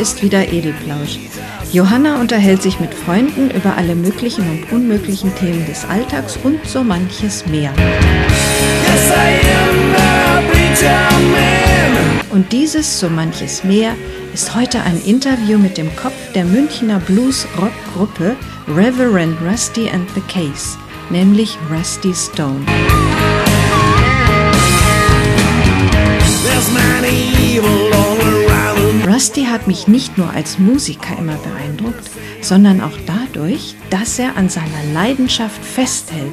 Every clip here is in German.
ist wieder Edelplausch. Johanna unterhält sich mit Freunden über alle möglichen und unmöglichen Themen des Alltags und so manches mehr. Und dieses so manches mehr ist heute ein Interview mit dem Kopf der Münchner Blues-Rock-Gruppe Reverend Rusty and the Case, nämlich Rusty Stone. Rusty hat mich nicht nur als Musiker immer beeindruckt, sondern auch dadurch, dass er an seiner Leidenschaft festhält.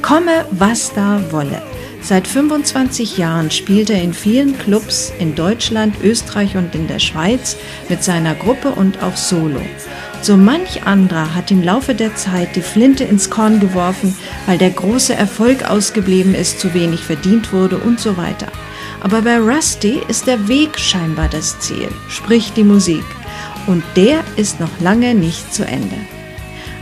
Komme, was da wolle. Seit 25 Jahren spielt er in vielen Clubs in Deutschland, Österreich und in der Schweiz mit seiner Gruppe und auch solo. So manch anderer hat im Laufe der Zeit die Flinte ins Korn geworfen, weil der große Erfolg ausgeblieben ist, zu wenig verdient wurde und so weiter. Aber bei Rusty ist der Weg scheinbar das Ziel, sprich die Musik. Und der ist noch lange nicht zu Ende.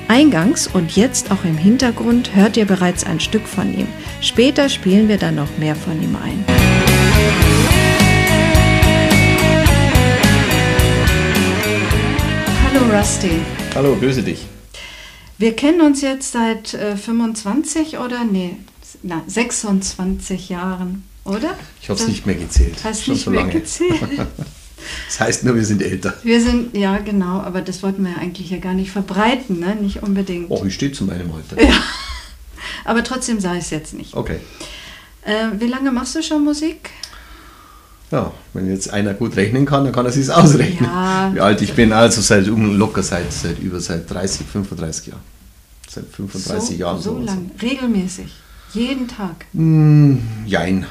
Eingangs und jetzt auch im Hintergrund hört ihr bereits ein Stück von ihm. Später spielen wir dann noch mehr von ihm ein. Hallo Rusty. Hallo, grüße dich. Wir kennen uns jetzt seit äh, 25 oder nee, na, 26 Jahren oder? Ich habe es nicht mehr gezählt. Hast Schon nicht so mehr lange. gezählt. das heißt nur, wir sind älter. Wir sind, ja genau, aber das wollten wir eigentlich ja gar nicht verbreiten, ne? nicht unbedingt. Oh, ich stehe zu meinem Alter. Ja, aber trotzdem sei es jetzt nicht. Okay. Äh, wie lange machst du schon Musik? Ja, wenn jetzt einer gut rechnen kann, dann kann er sich ausrechnen. Ja. Wie alt ich bin, also seit locker seit, seit über seit 30, 35 Jahren. Seit 35 so, Jahren. So lang, regelmäßig, jeden Tag. Mm, jein.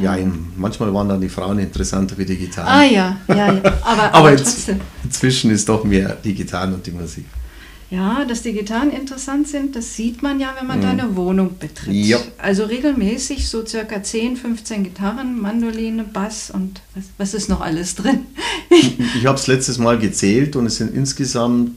Ja, manchmal waren dann die Frauen interessanter wie die Gitarren. Ah ja, ja, ja. Aber, aber, trotzdem. Inzwischen ist doch mehr die Gitarren und die Musik. Ja, dass die Gitarren interessant sind, das sieht man ja, wenn man mhm. deine Wohnung betritt. Ja. Also regelmäßig so circa 10, 15 Gitarren, Mandoline, Bass und was, was ist noch alles drin? ich ich habe es letztes Mal gezählt und es sind insgesamt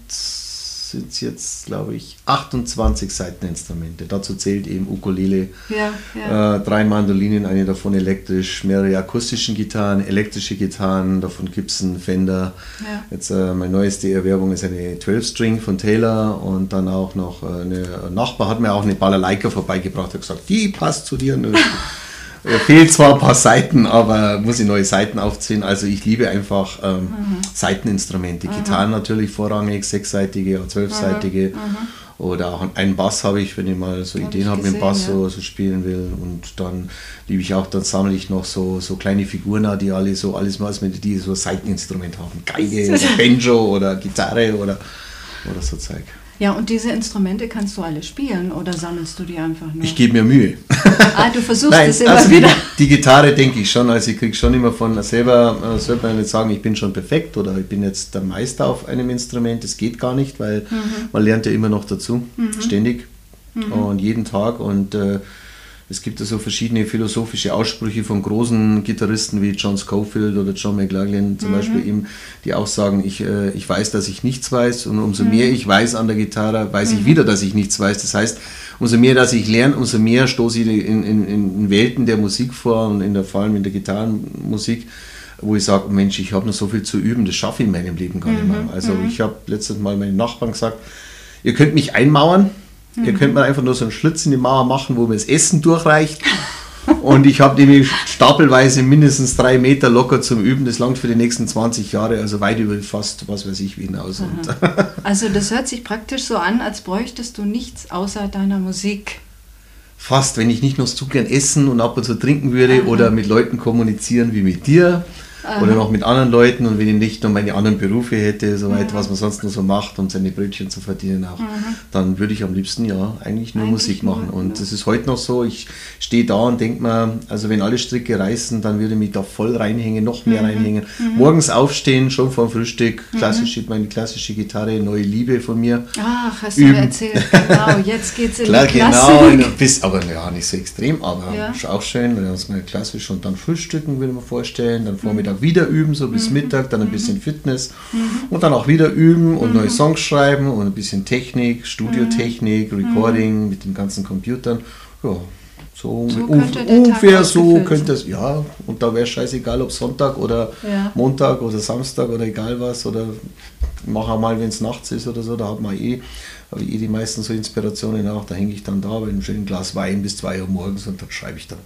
sind es jetzt, glaube ich, 28 Seiteninstrumente. Dazu zählt eben Ukulele, ja, ja. Äh, drei Mandolinen, eine davon elektrisch, mehrere akustische Gitarren, elektrische Gitarren, davon einen Fender. Ja. Jetzt äh, meine neueste Erwerbung ist eine 12-String von Taylor und dann auch noch äh, eine Nachbar hat mir auch eine Balalaika vorbeigebracht, hat gesagt, die passt zu dir. Fehlt zwar ein paar Seiten, aber muss ich neue Seiten aufziehen. Also ich liebe einfach ähm, mhm. Seiteninstrumente. Mhm. Gitarren natürlich vorrangig, sechsseitige oder zwölfseitige. Mhm. Oder auch einen Bass habe ich, wenn ich mal so hab Ideen habe mit dem Bass ja. so, so, spielen will. Und dann liebe ich auch, dann sammle ich noch so, so kleine Figuren, die alle so alles mal mit die so Seiteninstrument haben. Geige oder Banjo oder Gitarre oder, oder so Zeug. Ja, und diese Instrumente kannst du alle spielen oder sammelst du die einfach nur? Ich gebe mir Mühe. Ah, du versuchst Nein, es immer also wieder. Die, die Gitarre denke ich schon, also ich kriege schon immer von selber, äh, sollte man nicht sagen, ich bin schon perfekt oder ich bin jetzt der Meister auf einem Instrument. Das geht gar nicht, weil mhm. man lernt ja immer noch dazu, mhm. ständig mhm. und jeden Tag und äh, es gibt ja so verschiedene philosophische Aussprüche von großen Gitarristen wie John Scofield oder John McLaughlin zum mhm. Beispiel eben, die auch sagen, ich, äh, ich weiß, dass ich nichts weiß und umso mhm. mehr ich weiß an der Gitarre, weiß mhm. ich wieder, dass ich nichts weiß. Das heißt, umso mehr, dass ich lerne, umso mehr stoße ich in, in, in Welten der Musik vor und in der, vor allem in der Gitarrenmusik, wo ich sage, Mensch, ich habe noch so viel zu üben, das schaffe ich in meinem Leben gar nicht mehr. Mhm. Also mhm. ich habe letztes Mal meinen Nachbarn gesagt, ihr könnt mich einmauern, Mhm. Ihr könnt mal einfach nur so einen Schlitz in die Mauer machen, wo mir das Essen durchreicht. Und ich habe nämlich stapelweise mindestens drei Meter locker zum Üben. Das langt für die nächsten 20 Jahre, also weit über fast, was weiß ich, wie hinaus. also das hört sich praktisch so an, als bräuchtest du nichts außer deiner Musik. Fast, wenn ich nicht noch zu gern essen und ab und zu trinken würde Aha. oder mit Leuten kommunizieren wie mit dir Aha. oder noch mit anderen Leuten und wenn ich nicht noch meine anderen Berufe hätte, soweit, was man sonst nur so macht, um seine Brötchen zu verdienen auch, dann würde ich am liebsten ja eigentlich nur eigentlich Musik machen. und ja. das ist heute noch so, ich stehe da und denke mir, also wenn alle Stricke reißen, dann würde ich mich da voll reinhängen, noch mehr mhm. reinhängen. Mhm. Morgens aufstehen, schon vor dem Frühstück, mhm. klassisch, meine klassische Gitarre, neue Liebe von mir. Ach, hast üben. du mir erzählt, genau, jetzt geht es in Klar, die Klassik. Genau, bis, aber ja, nicht so extrem, aber ja. ist auch schön, weil das mal klassisch und dann frühstücken, würde man vorstellen, dann Vormittag Wieder üben, so bis mhm. Mittag, dann ein bisschen Fitness mhm. und dann auch wieder üben und neue Songs schreiben und ein bisschen Technik, Studiotechnik, Recording mit den ganzen Computern. Ja, So, So ungefähr so könnte es, ja, und da wäre scheißegal, ob Sonntag oder Ja. Montag oder Samstag oder egal was, oder mach auch mal, wenn es nachts ist oder so, da hat man eh, habe ich eh die meisten so Inspirationen auch, da hänge ich dann da bei einem schönen Glas Wein bis 2 Uhr morgens und dann schreibe ich dann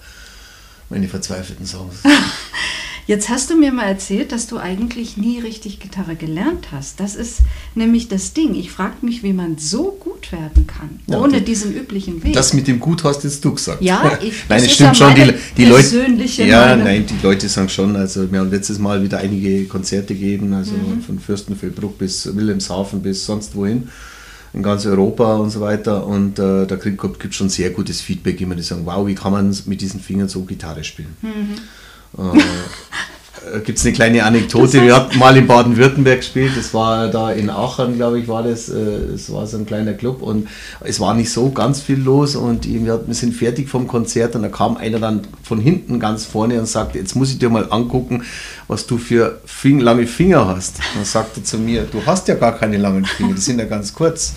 meine verzweifelten Songs. Jetzt hast du mir mal erzählt, dass du eigentlich nie richtig Gitarre gelernt hast. Das ist nämlich das Ding. Ich frage mich, wie man so gut werden kann, Ja, ohne die- diesen üblichen Weg. Das mit dem Gut hast jetzt du gesagt. Ja, ich- das nein, es ist stimmt schon. Die, meine die Leute, persönliche ja, Meinung. nein, die Leute sagen schon. Also wir haben letztes Mal wieder einige Konzerte gegeben, also Mhm. von Fürstenfeldbruck bis Wilhelmshaven bis sonst wohin in ganz Europa und so weiter. Und äh, da gibt es schon sehr gutes Feedback, immer die sagen, wow, wie kann man mit diesen Fingern so Gitarre spielen? Mhm. Äh, gibt es eine kleine Anekdote. Wir hatten mal in Baden-Württemberg gespielt. Das war da in Aachen, glaube ich, war das. äh, Es war so ein kleiner Club und es war nicht so ganz viel los. Und wir sind fertig vom Konzert und da kam einer dann von hinten ganz vorne und sagte: Jetzt muss ich dir mal angucken, was du für Fing lange Finger hast. Und dann sagte er zu mir: Du hast ja gar keine langen Finger, die sind ja ganz kurz.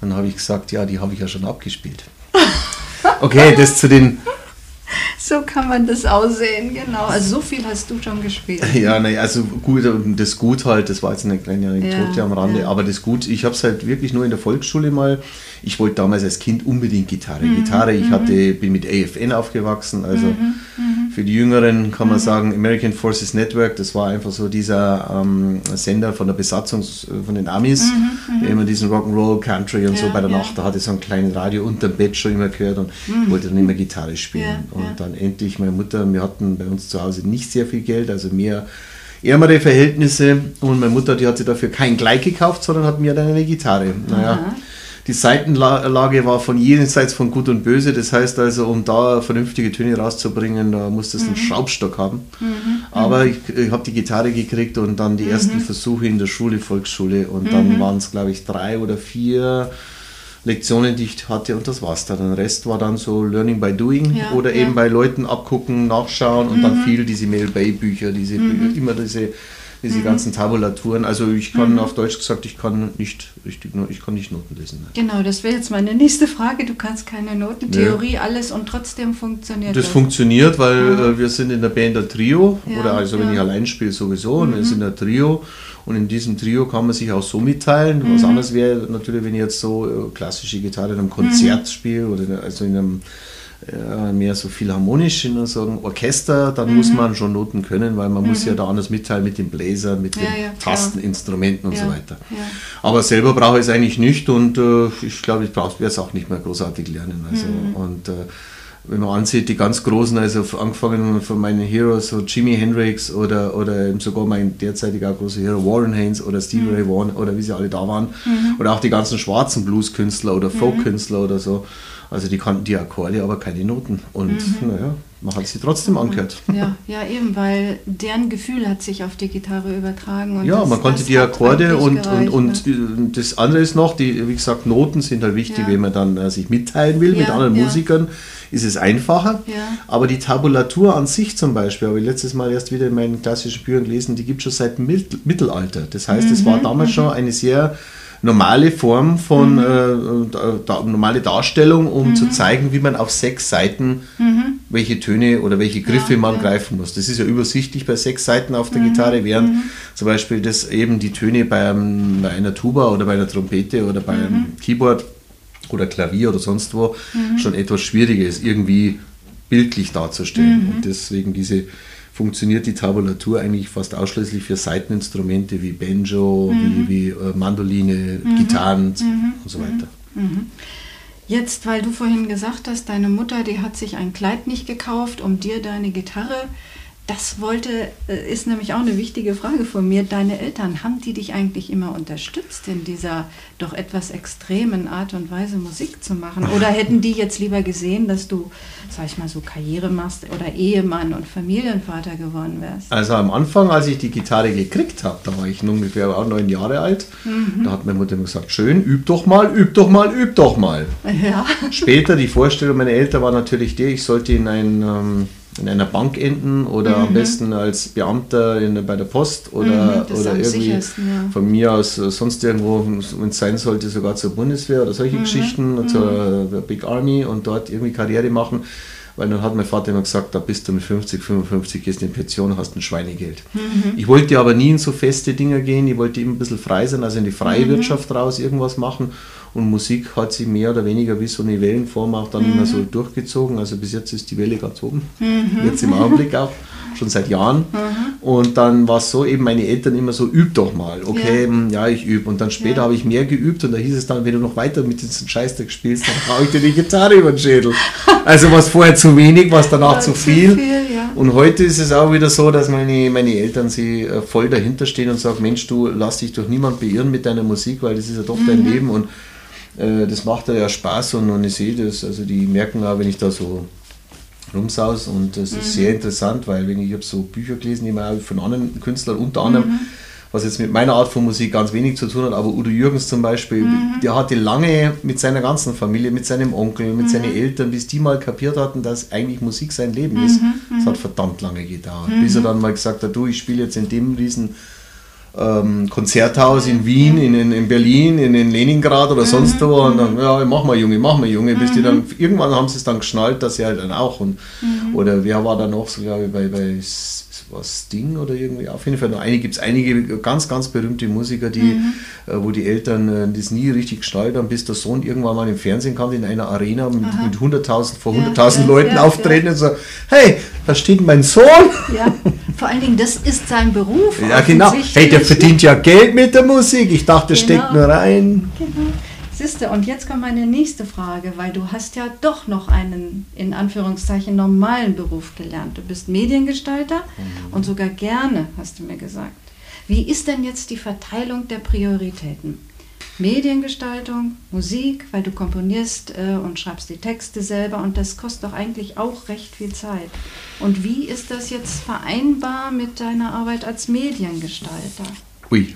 Dann habe ich gesagt: Ja, die habe ich ja schon abgespielt. Okay, das zu den so kann man das aussehen, genau. Also so viel hast du schon gespielt. Ja, nein, also gut, das Gut halt, das war jetzt eine kleine Anekdote Ja, am Rande, ja. aber das Gut, ich habe es halt wirklich nur in der Volksschule mal, ich wollte damals als Kind unbedingt Gitarre. Mhm, Gitarre, ich hatte, bin mit AFN aufgewachsen, also mhm. für die Jüngeren kann man sagen, American Forces Network, das war einfach so dieser ähm, Sender von der Besatzung von den Amis, der immer diesen Rock'n'Roll, Country und so Mhm, Ja, bei der ja. Nacht, da hatte ich so ein kleines Radio unterm Bett schon immer gehört und wollte dann immer Gitarre spielen. Mhm. Ja, und dann endlich meine Mutter, wir hatten bei uns zu Hause nicht sehr viel Geld, also mehr ärmere Verhältnisse und meine Mutter, die hat sich dafür kein Gleit gekauft, sondern hat mir dann eine Gitarre. Naja, Aha. Die Seitenlage war von jenseits von Gut und Böse, das heißt also, um da vernünftige Töne rauszubringen, da musstest du einen Schraubstock haben. Aber ich, ich habe die Gitarre gekriegt und dann die ersten Versuche in der Schule, Volksschule. Und dann waren es, glaube ich, drei oder vier Lektionen, die ich hatte und das war's dann. Der Rest war dann so Learning by Doing Ja, oder ja. eben bei Leuten abgucken, nachschauen und dann viel diese Mel Bay Bücher, diese immer diese diese ganzen Tabulaturen. Also ich kann auf Deutsch gesagt, ich kann nicht richtig, ich kann nicht Noten lesen. nein. Genau, das wäre jetzt meine nächste Frage. Du kannst keine Noten. Theorie, alles und trotzdem funktioniert Das das. funktioniert, weil äh, wir sind in der Band ein Trio Ja, oder also wenn ja. ich allein spiele sowieso und wir sind ein Trio und in diesem Trio kann man sich auch so mitteilen. Mhm. Was anderes wäre natürlich, wenn ich jetzt so äh, klassische Gitarre in einem Konzert spiele oder also in einem äh, mehr so philharmonisch in einem Orchester, dann Mhm. muss man schon Noten können, weil man muss ja da anders mitteilen mit den Bläsern, mit Ja, den ja, klar. Tasteninstrumenten und Ja, so weiter. Aber selber brauche ich es eigentlich nicht und äh, ich glaube, ich brauche es auch nicht mehr großartig lernen. Also, Mhm. Und äh, wenn man ansieht, die ganz Großen, also angefangen von meinen Heroes, so Jimi Hendrix oder, oder sogar mein derzeitiger großer Hero Warren Haynes oder Stevie Mhm. Ray Vaughan oder wie sie alle da waren. Oder auch die ganzen schwarzen Blueskünstler oder Mhm. Folkkünstler oder so. Also die kannten die Akkorde, aber keine Noten. Und Mhm. naja, man hat sie trotzdem angehört. Ja, ja, eben, weil deren Gefühl hat sich auf die Gitarre übertragen. Und Ja, das- man konnte die Akkorde und, gereicht, und, und äh, das andere ist noch, die, wie gesagt, Noten sind halt wichtig, Ja. wenn man dann äh, sich mitteilen will mit Ja, anderen ja. Musikern, ist es einfacher. Aber die Tabulatur an sich zum Beispiel, habe ich letztes Mal erst wieder in meinen klassischen Büchern gelesen, die gibt es schon seit Mittelalter. Das heißt, es Mhm, war damals schon eine sehr normale Form von Mhm. äh, da, normale Darstellung, um zu zeigen, wie man auf sechs Seiten welche Töne oder welche Griffe Ja, man ja. greifen muss. Das ist ja übersichtlich bei sechs Seiten auf der Gitarre, während zum Beispiel das eben die Töne bei, einem, bei einer Tuba oder bei einer Trompete oder bei einem Keyboard oder Klavier oder sonst wo schon etwas schwieriger ist, irgendwie bildlich darzustellen. Und deswegen diese funktioniert die Tabulatur eigentlich fast ausschließlich für Seiteninstrumente wie Banjo, wie, wie äh, Mandoline, Gitarren und so weiter. Jetzt, weil du vorhin gesagt hast, deine Mutter, die hat sich ein Kleid nicht gekauft, um dir deine Gitarre. Das wollte, äh, ist nämlich auch eine wichtige Frage von mir. Deine Eltern, haben die dich eigentlich immer unterstützt in dieser doch etwas extremen Art und Weise Musik zu machen? Oder hätten die jetzt lieber gesehen, dass du, sag ich mal, so Karriere machst oder Ehemann und Familienvater geworden wärst? Also am Anfang, als ich die Gitarre gekriegt habe, da war ich ungefähr auch neun Jahre alt, da hat meine Mutter immer gesagt, schön, üb doch mal, üb doch mal, üb doch mal. Ja. Später die Vorstellung meiner Eltern war natürlich die, ich sollte in, ein, ähm, in einer Bank enden oder am besten als Beamter in, bei der Post oder, Mhm, oder irgendwie ja. von mir aus äh, sonst irgendwo, wenn es sein sollte, sogar zur Bundeswehr oder solche Mhm. Geschichten, zur äh, Big Army und dort irgendwie Karriere machen. Weil dann hat mein Vater immer gesagt, da bist du mit 50, 55, gehst in die Pension, hast ein Schweinegeld. Mhm. Ich wollte aber nie in so feste Dinge gehen, ich wollte immer ein bisschen frei sein, also in die freie mhm. Wirtschaft raus irgendwas machen. Und Musik hat sich mehr oder weniger wie so eine Wellenform auch dann mhm. immer so durchgezogen. Also bis jetzt ist die Welle ganz oben. Mhm. Jetzt im Augenblick auch, schon seit Jahren. Mhm. Und dann war es so, eben meine Eltern immer so, üb doch mal. Okay, ja, hm, ja ich übe. Und dann später ja. habe ich mehr geübt und da hieß es dann, wenn du noch weiter mit diesem Scheißdreck spielst, dann brauche ich dir die Gitarre über den Schädel. Also was vorher zu wenig, was danach ja, zu viel. viel. Und heute ist es auch wieder so, dass meine, meine Eltern sie äh, voll dahinter stehen und sagen, Mensch, du lass dich durch niemand beirren mit deiner Musik, weil das ist ja doch mhm. dein Leben und äh, das macht ja Spaß und, und ich sehe das, also die merken auch, wenn ich da so rumsaus und das mhm. ist sehr interessant, weil wenn ich habe so Bücher gelesen, die auch von anderen Künstlern, unter anderem, mhm. was jetzt mit meiner Art von Musik ganz wenig zu tun hat, aber Udo Jürgens zum Beispiel, mhm. der hatte lange mit seiner ganzen Familie, mit seinem Onkel, mit seinen mhm. Eltern, bis die mal kapiert hatten, dass eigentlich Musik sein Leben ist. Mhm. Das hat verdammt lange gedauert, bis er dann mal gesagt hat, du, ich spiele jetzt in dem riesen ähm, Konzerthaus in Wien, in, in, in, Berlin, in, in Leningrad oder sonst wo. Und dann, ja, mach mal Junge, mach mal Junge, bis die dann, irgendwann haben sie es dann geschnallt, dass sie halt dann auch und, oder wer war da noch, so glaube ich, bei, bei was Sting oder irgendwie, auf jeden Fall noch einige, gibt es einige ganz, ganz berühmte Musiker, die, mhm. äh, wo die Eltern äh, das nie richtig gestaltet haben, bis der Sohn irgendwann mal im Fernsehen kam, in einer Arena mit, mit 100.000, vor 100.000 ja, Leuten ja, auftreten ja. und so, hey, da steht mein Sohn. Ja, vor allen Dingen, das ist sein Beruf. Ja, genau. Hey, der verdient ja Geld mit der Musik. Ich dachte, genau. steckt nur rein. Genau. Siehste, und jetzt kommt meine nächste Frage, weil du hast ja doch noch einen, in Anführungszeichen, normalen Beruf gelernt. Du bist Mediengestalter mhm. und sogar gerne, hast du mir gesagt. Wie ist denn jetzt die Verteilung der Prioritäten? Mediengestaltung, Musik, weil du komponierst äh, und schreibst die Texte selber und das kostet doch eigentlich auch recht viel Zeit. Und wie ist das jetzt vereinbar mit deiner Arbeit als Mediengestalter? Ui,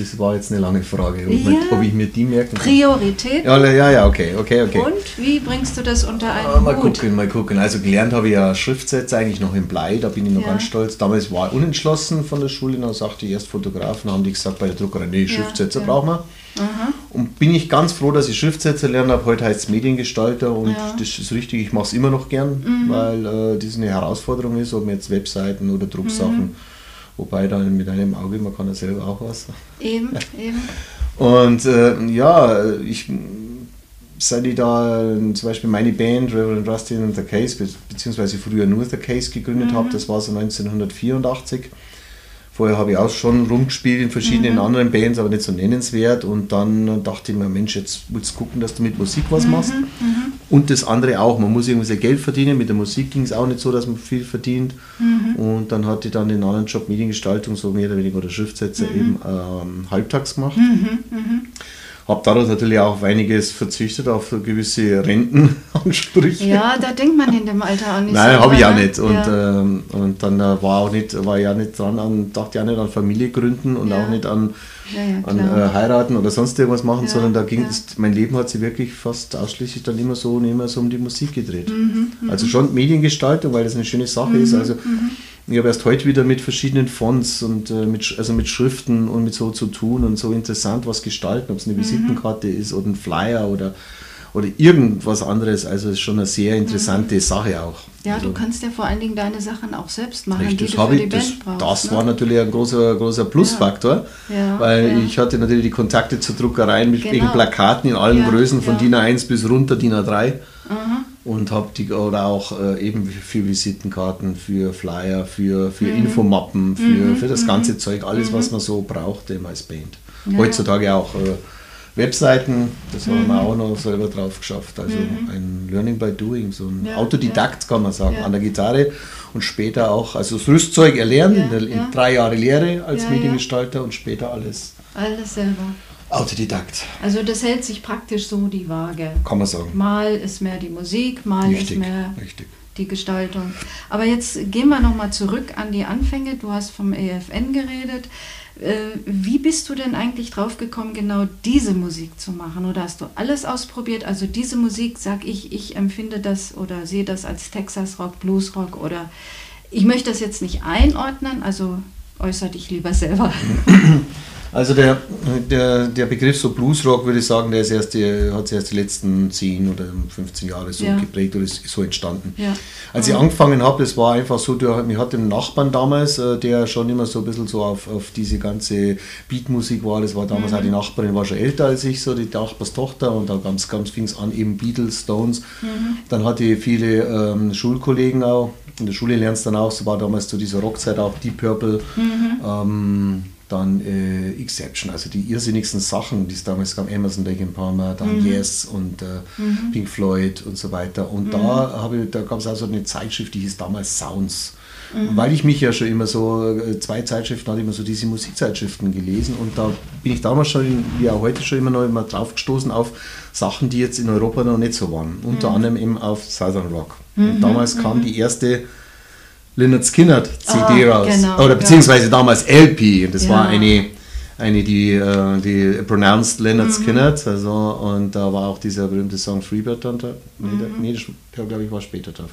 das war jetzt eine lange Frage, ob, ja. ob ich mir die merken kann. Priorität? Ja, ja, ja, okay, okay, okay. Und wie bringst du das unter einen ah, Mal Hut? gucken, mal gucken. Also gelernt habe ich ja Schriftsätze eigentlich noch im Blei, da bin ich noch ja. ganz stolz. Damals war ich unentschlossen von der Schule, dann sagte ich erst Fotografen, haben die gesagt bei der Druckerei, nee, Schriftsätze ja, brauchen wir. Aha. Und bin ich ganz froh, dass ich Schriftsätze lernen habe. Heute heißt es Mediengestalter und das ist richtig, ich mache es immer noch gern, mhm. weil äh, das eine Herausforderung ist, ob man jetzt Webseiten oder Drucksachen mhm Wobei dann mit einem Auge, man kann ja selber auch was. Eben, eben. Und äh, ja, ich, seit ich da zum Beispiel meine Band Reverend Rusty und The Case, be beziehungsweise früher nur The Case gegründet mhm. habe, das war so 1984. Vorher habe ich auch schon rumgespielt in verschiedenen mhm. anderen Bands, aber nicht so nennenswert. Und dann dachte ich mir, Mensch, jetzt willst du gucken, dass du mit Musik was mhm. machst. Mhm. Und das andere auch, man muss irgendwie sein Geld verdienen. Mit der Musik ging es auch nicht so, dass man viel verdient. Mhm. Und dann hatte ich dann den anderen Job Mediengestaltung, so mehr oder weniger, oder Schriftsetzer mhm. eben ähm, halbtags gemacht. Mhm, mhm. Habe daraus natürlich auch auf einiges verzichtet, auf gewisse Rentenansprüche. Ja, da denkt man in dem Alter auch nicht Nein, so habe ich auch nicht. Und, ja. ähm, und dann äh, war auch nicht, war ja nicht dran an, dachte ja nicht an Familie gründen und ja. auch nicht an, ja, an äh, heiraten oder sonst irgendwas machen, sondern da ging es, mein Leben hat sich wirklich fast ausschließlich dann immer so und immer so um die Musik gedreht. Mhm, mhm. also schon Mediengestaltung, weil das eine schöne Sache mhm, ist. Also mhm. Ich habe erst heute wieder mit verschiedenen Fonts und äh, mit, also mit Schriften und mit so zu tun und so interessant was gestalten, ob es eine mhm. Visitenkarte ist oder ein Flyer oder, oder irgendwas anderes. Also es ist schon eine sehr interessante mhm. Sache auch. Ja, also, du kannst ja vor allen Dingen deine Sachen auch selbst machen, richtig, die du für die das, Band brauchst. Das ne? war natürlich ein großer, großer Plusfaktor, ja. Ja, weil ja. ich hatte natürlich die Kontakte zu Druckereien mit genau. Plakaten in allen Größen, von DIN A1 bis runter DIN A3. Mhm und habe die oder auch äh, eben für Visitenkarten, für Flyer, für, für mhm. Infomappen, für, mhm. für das ganze mhm. Zeug, alles, was mhm. man so braucht eben als Band. Ja. Heutzutage auch äh, Webseiten, das haben wir mhm. auch noch selber drauf geschafft. Also ein Learning by Doing, so ein ja, Autodidakt kann man sagen, an der Gitarre und später auch, also das Rüstzeug erlernen, in, der, in drei Jahre Lehre als Mediengestalter und später alles. Alles selber. Autodidakt. Also das hält sich praktisch so die Waage. Kann man sagen. Mal ist mehr die Musik, mal richtig, ist mehr richtig. die Gestaltung. Aber jetzt gehen wir nochmal zurück an die Anfänge. Du hast vom EFN geredet. Äh, wie bist du denn eigentlich drauf gekommen, genau diese Musik zu machen? Oder hast du alles ausprobiert? Also diese Musik, sag ich, ich empfinde das oder sehe das als Texas Rock, Blues Rock oder ich möchte das jetzt nicht einordnen, also äußere dich lieber selber. Also der, der, der Begriff so Bluesrock, würde ich sagen, der ist erst die, hat sich erst die letzten 10 oder 15 Jahre so ja. geprägt oder ist so entstanden. Ja. Als ich angefangen habe, das war einfach so, der, ich hatte einen Nachbarn damals, äh, der schon immer so ein bisschen so auf, auf diese ganze Beatmusik war. Das war damals mhm. auch die Nachbarin, war schon älter als ich, so die Nachbarstochter und da ganz, ganz fing es an, eben Beatles, Stones. Mhm. Dann hatte ich viele ähm, Schulkollegen auch. In der Schule lernst dann auch, so war damals zu so dieser Rockzeit auch Deep Purple. Mhm. Ähm, dann äh, Exception, also die irrsinnigsten Sachen, die es damals gab, Emerson, Lake Palmer, dann mhm. Yes und äh, mhm. Pink Floyd und so weiter. Und mhm. da, da gab es auch so eine Zeitschrift, die hieß damals Sounds. Mhm. Weil ich mich ja schon immer so, äh, zwei Zeitschriften hatte immer so diese Musikzeitschriften gelesen und da bin ich damals schon, wie auch heute schon immer noch immer drauf gestoßen auf Sachen, die jetzt in Europa noch nicht so waren. Unter mhm. anderem eben auf Southern Rock. Und mhm. damals kam die erste Leonard Skinner CD oh, raus. Genau, Oder beziehungsweise ja. damals LP. Das ja. war eine, eine die, äh, die pronounced Leonard mhm. Skinner. Also, und da war auch dieser berühmte Song Freebird dann da. Nee, mhm. nee das glaube ich war später drauf.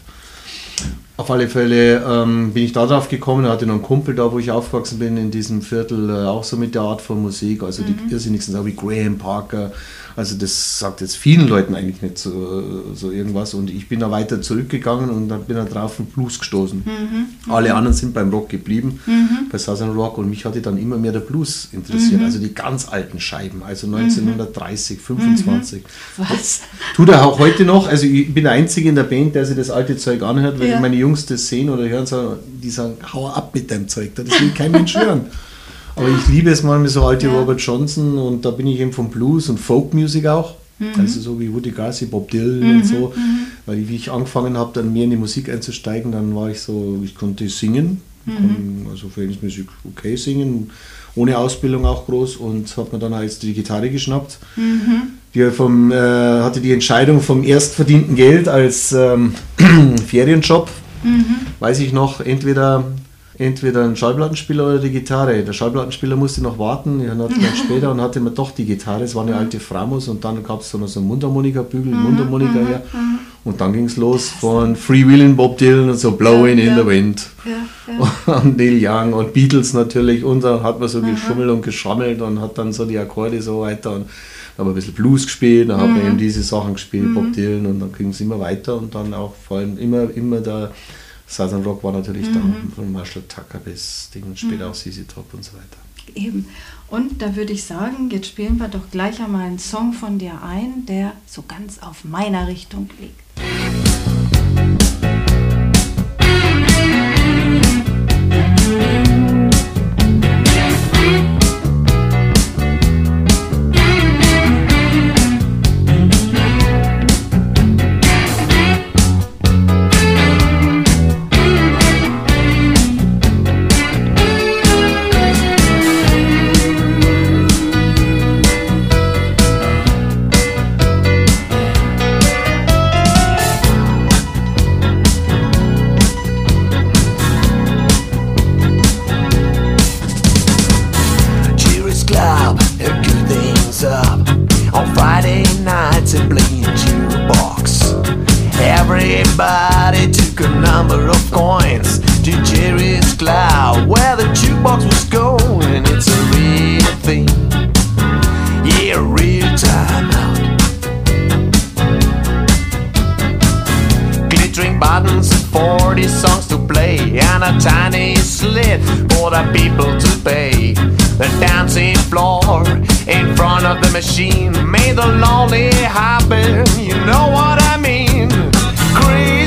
Auf alle Fälle ähm, bin ich da drauf gekommen, hatte noch einen Kumpel da, wo ich aufgewachsen bin, in diesem Viertel, äh, auch so mit der Art von Musik, also mhm. die irrsinnigsten Sachen wie Graham Parker, also das sagt jetzt vielen Leuten eigentlich nicht so, so irgendwas. Und ich bin da weiter zurückgegangen und dann bin da drauf auf Blues gestoßen. Mhm. Alle anderen sind beim Rock geblieben, mhm. bei Southern Rock. Und mich hatte dann immer mehr der Blues interessiert. Mhm. Also die ganz alten Scheiben, also 1930, 25. Was? Tut er auch heute noch. Also ich bin der Einzige in der Band, der sich das alte Zeug anhört. Wenn ja. meine Jungs das sehen oder hören, die sagen, hau ab mit deinem Zeug. Das will kein Mensch hören. Aber ich liebe es mal mit so alte ja. Robert Johnson und da bin ich eben vom Blues und Folk Music auch. Mhm. Also so wie Woody Gussy, Bob Dylan mhm. und so. Mhm. Weil wie ich angefangen habe, dann mehr in die Musik einzusteigen, dann war ich so, ich konnte singen, mhm. also verhältnismäßig okay singen, ohne Ausbildung auch groß und habe mir dann als die Gitarre geschnappt. Mhm. Die vom, äh, hatte die Entscheidung vom erstverdienten Geld als ähm, Ferienjob, mhm. weiß ich noch, entweder entweder ein Schallplattenspieler oder die Gitarre. Der Schallplattenspieler musste noch warten, ich hatte dann später und hatte mir doch die Gitarre. Es war eine mhm. alte Framus und dann gab es so einen Mundharmonika-Bügel, mhm. Mundharmonika mhm. her. Mhm. Und dann ging es los von Freewheeling Bob Dylan und so Blowing ja, in ja. the Wind. Ja, und Neil Young und Beatles natürlich. Und dann hat man so geschummelt und geschrammelt und hat dann so die Akkorde so weiter. Und dann wir ein bisschen Blues gespielt, dann mhm. haben wir eben diese Sachen gespielt, Bob mhm. Dylan und dann ging es immer weiter und dann auch vor allem immer, immer der Southern Rock war natürlich mhm. da, von Marshall Tucker bis Ding und später mhm. auch CC Top und so weiter. Eben. Und da würde ich sagen, jetzt spielen wir doch gleich einmal einen Song von dir ein, der so ganz auf meiner Richtung liegt. number of coins to Jerry's cloud where the jukebox was going. It's a real thing, yeah, real time out. Glittering buttons, 40 songs to play, and a tiny slit for the people to pay. The dancing floor in front of the machine made the lonely happen. You know what I mean? Crazy.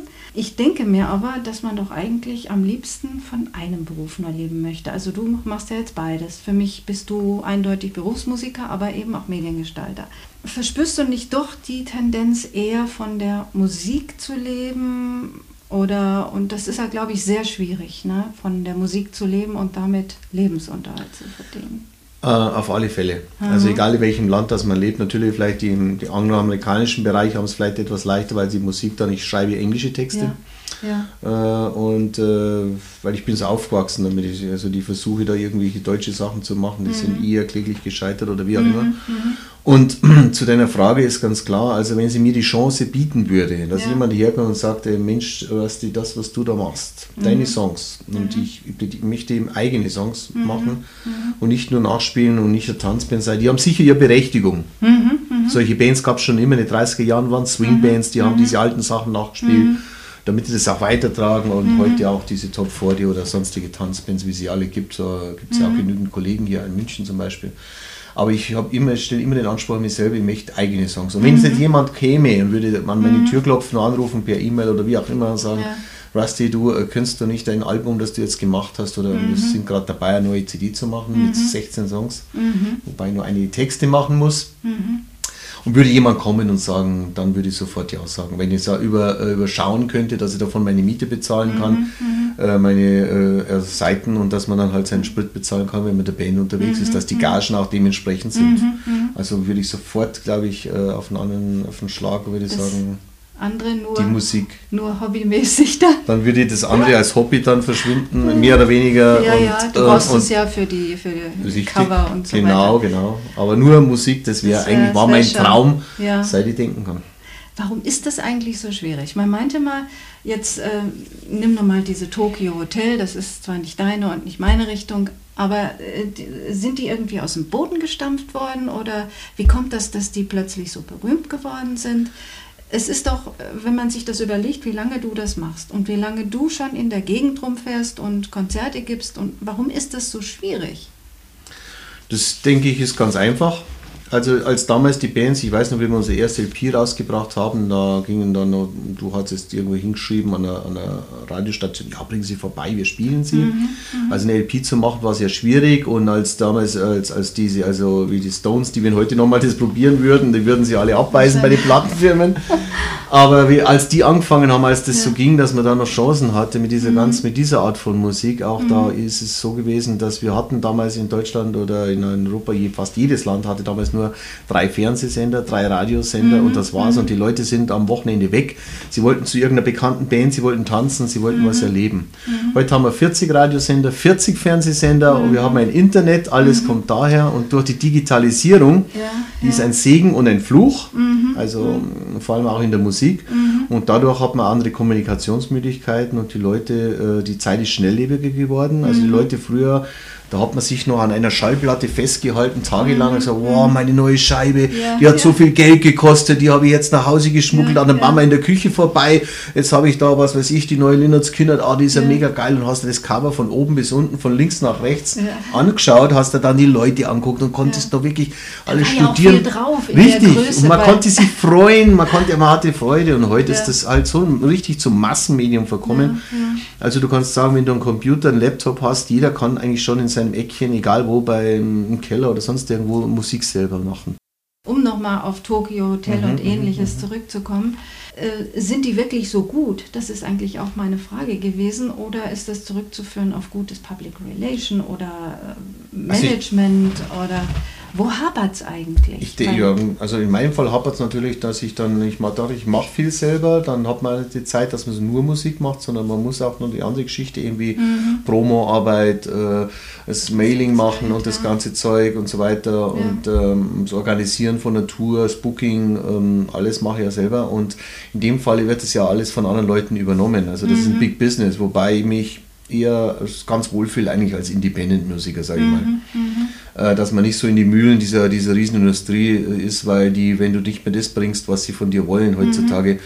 Ich denke mir aber, dass man doch eigentlich am liebsten von einem Beruf nur leben möchte. Also du machst ja jetzt beides. Für mich bist du eindeutig Berufsmusiker, aber eben auch Mediengestalter. Verspürst du nicht doch die Tendenz eher von der Musik zu leben? Oder, und das ist ja, glaube ich, sehr schwierig, ne? von der Musik zu leben und damit Lebensunterhalt zu verdienen. Äh, auf alle Fälle. Mhm. Also egal in welchem Land das man lebt, natürlich vielleicht die im die angloamerikanischen Bereich haben es vielleicht etwas leichter, weil die Musik dann, ich schreibe englische Texte. Ja. Ja. Äh, und äh, weil ich bin so aufgewachsen damit, ich, also die Versuche da irgendwelche deutsche Sachen zu machen, die mhm. sind eher kläglich gescheitert oder wie auch mhm. immer. Mhm. Und zu deiner Frage ist ganz klar, also wenn sie mir die Chance bieten würde, dass ja. jemand herkommt und sagt, Mensch, was die, das, was du da machst, mhm. deine Songs, und mhm. ich, ich, möchte eben eigene Songs mhm. machen und nicht nur nachspielen und nicht eine Tanzband sein, die haben sicher ihre Berechtigung. Solche Bands gab es schon immer in den 30er Jahren, waren Swingbands, die haben diese alten Sachen nachgespielt damit die das auch weitertragen und mhm. heute auch diese Top 40 oder sonstige Tanzbands, wie sie alle gibt, so gibt es mhm. ja auch genügend Kollegen hier in München zum Beispiel. Aber ich habe immer, stelle immer den Anspruch an mich selber, ich möchte eigene Songs. Und wenn mhm. jetzt jemand käme und würde an meine mhm. Tür klopfen, anrufen per E-Mail oder wie auch immer und sagen, ja. Rusty, du äh, könntest du nicht dein Album, das du jetzt gemacht hast, oder mhm. wir sind gerade dabei, eine neue CD zu machen mit 16 mhm. Songs, mhm. wobei ich nur einige Texte machen muss. Mhm. Und würde jemand kommen und sagen, dann würde ich sofort ja sagen. Wenn ich es über, äh, überschauen könnte, dass ich davon meine Miete bezahlen kann, mhm, mhm. äh, meine äh, äh, Seiten und dass man dann halt seinen Sprit bezahlen kann, wenn man mit der Band unterwegs mhm, ist, dass die mhm. Gagen auch dementsprechend sind. Mhm. Also würde ich sofort, glaube ich, äh, auf einen anderen auf einen Schlag, würde ich das sagen andere nur, die Musik. nur hobbymäßig dann. Dann würde das andere als Hobby dann verschwinden, mehr oder weniger. Ja, und, ja, du brauchst äh, es ja für die, für die richtig, Cover und so genau, weiter. Genau, genau. Aber nur Musik, das wäre wär, eigentlich, war mein schön. Traum, ja. seit ich denken kann. Warum ist das eigentlich so schwierig? Man meinte mal, jetzt äh, nimm nochmal diese Tokyo Hotel, das ist zwar nicht deine und nicht meine Richtung, aber äh, sind die irgendwie aus dem Boden gestampft worden oder wie kommt das, dass die plötzlich so berühmt geworden sind? Es ist doch, wenn man sich das überlegt, wie lange du das machst und wie lange du schon in der Gegend rumfährst und Konzerte gibst und warum ist das so schwierig? Das denke ich ist ganz einfach. Also als damals die Bands, ich weiß noch, wie wir unsere erste LP rausgebracht haben, da gingen dann noch, du hattest irgendwo hingeschrieben an einer, an einer Radiostation, ja, bringen Sie vorbei, wir spielen Sie. Mhm, mhm, also eine LP zu machen war sehr schwierig und als damals, als, als diese, also wie die Stones, die wir heute nochmal das probieren würden, die würden sie alle abweisen bei den Plattenfirmen. Aber wie, als die angefangen haben, als das ja. so ging, dass man da noch Chancen hatte mit dieser mhm. ganz, mit dieser Art von Musik, auch mhm. da ist es so gewesen, dass wir hatten damals in Deutschland oder in Europa, fast jedes Land hatte damals nur drei Fernsehsender, drei Radiosender mhm. und das war's. Und die Leute sind am Wochenende weg. Sie wollten zu irgendeiner bekannten Band, sie wollten tanzen, sie wollten was mhm. erleben. Mhm. Heute haben wir 40 Radiosender, 40 Fernsehsender und wir haben ein Internet, alles kommt daher und durch die Digitalisierung, ja, die ja. ist ein Segen und ein Fluch, also vor allem auch in der Musik. Mhm. Und dadurch hat man andere Kommunikationsmöglichkeiten und die Leute, äh, die Zeit ist schnelllebiger geworden. Also die mhm. Leute früher da hat man sich noch an einer Schallplatte festgehalten, tagelang, und gesagt, wow, meine neue Scheibe, ja, die hat ja. so viel Geld gekostet, die habe ich jetzt nach Hause geschmuggelt, ja, an der Mama in der Küche vorbei. Jetzt habe ich da, was weiß ich, die neue Linnertz Kinder, ah, die ist ja, mega geil. Und hast du das Cover von oben bis unten, von links nach rechts angeschaut, hast du dann die Leute anguckt und konntest da wirklich alles studieren. Richtig. Und man konnte sich freuen, man konnte, man hatte Freude. Und heute ist das halt so richtig zum Massenmedium verkommen. Also du kannst sagen, wenn du einen Computer, einen Laptop hast, jeder kann eigentlich schon in seinem Eckchen, egal wo, beim im Keller oder sonst irgendwo, Musik selber machen. Um nochmal auf Tokyo Hotel mhm, und mhm, ähnliches mhm. zurückzukommen, äh, sind die wirklich so gut? Das ist eigentlich auch meine Frage gewesen. Oder ist das zurückzuführen auf gutes Public Relation oder äh, Management also ich, oder wo hapert es eigentlich? Ich, ja, also in meinem Fall hapert es natürlich, dass ich dann, ich mache ich mache viel selber, dann hat man die Zeit, dass man nur Musik macht, sondern man muss auch noch die andere Geschichte, irgendwie mhm. Promo-Arbeit, äh, das Mailing machen und das ganze Zeug und so weiter ja. und ähm, das Organisieren von der Tour, das Booking, ähm, alles mache ich ja selber und in dem Fall wird das ja alles von anderen Leuten übernommen. Also das mhm. ist ein mhm. Big Business, wobei ich mich eher ganz wohlfühle eigentlich als Independent-Musiker, sage ich mal. Mhm, mhm. Äh, dass man nicht so in die Mühlen dieser, dieser Riesenindustrie äh, ist, weil die, wenn du nicht mehr das bringst, was sie von dir wollen heutzutage, mhm.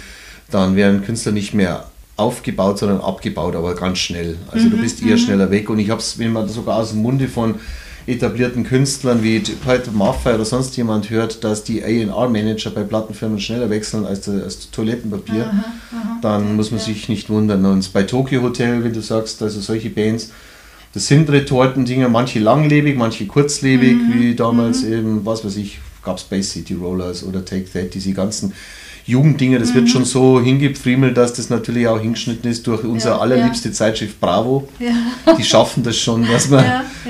dann werden Künstler nicht mehr aufgebaut, sondern abgebaut, aber ganz schnell. Also mhm. du bist eher mhm. schneller weg und ich habe es, wenn man sogar aus dem Munde von etablierten Künstlern wie Peter Maffay oder sonst jemand hört, dass die A&R-Manager bei Plattenfirmen schneller wechseln als das Toilettenpapier, aha, aha. dann muss man sich nicht wundern. Und bei Tokyo Hotel, wenn du sagst, also solche Bands, das sind Retortendinger, manche langlebig, manche kurzlebig, mhm. wie damals mhm. eben, was weiß ich, gab es Bay City Rollers oder Take That, diese ganzen Jugenddinge, das mhm. wird schon so hingepfriemelt, dass das natürlich auch hingeschnitten ist durch unsere ja, allerliebste ja. Zeitschrift Bravo. Ja. Die schaffen das schon, dass, man,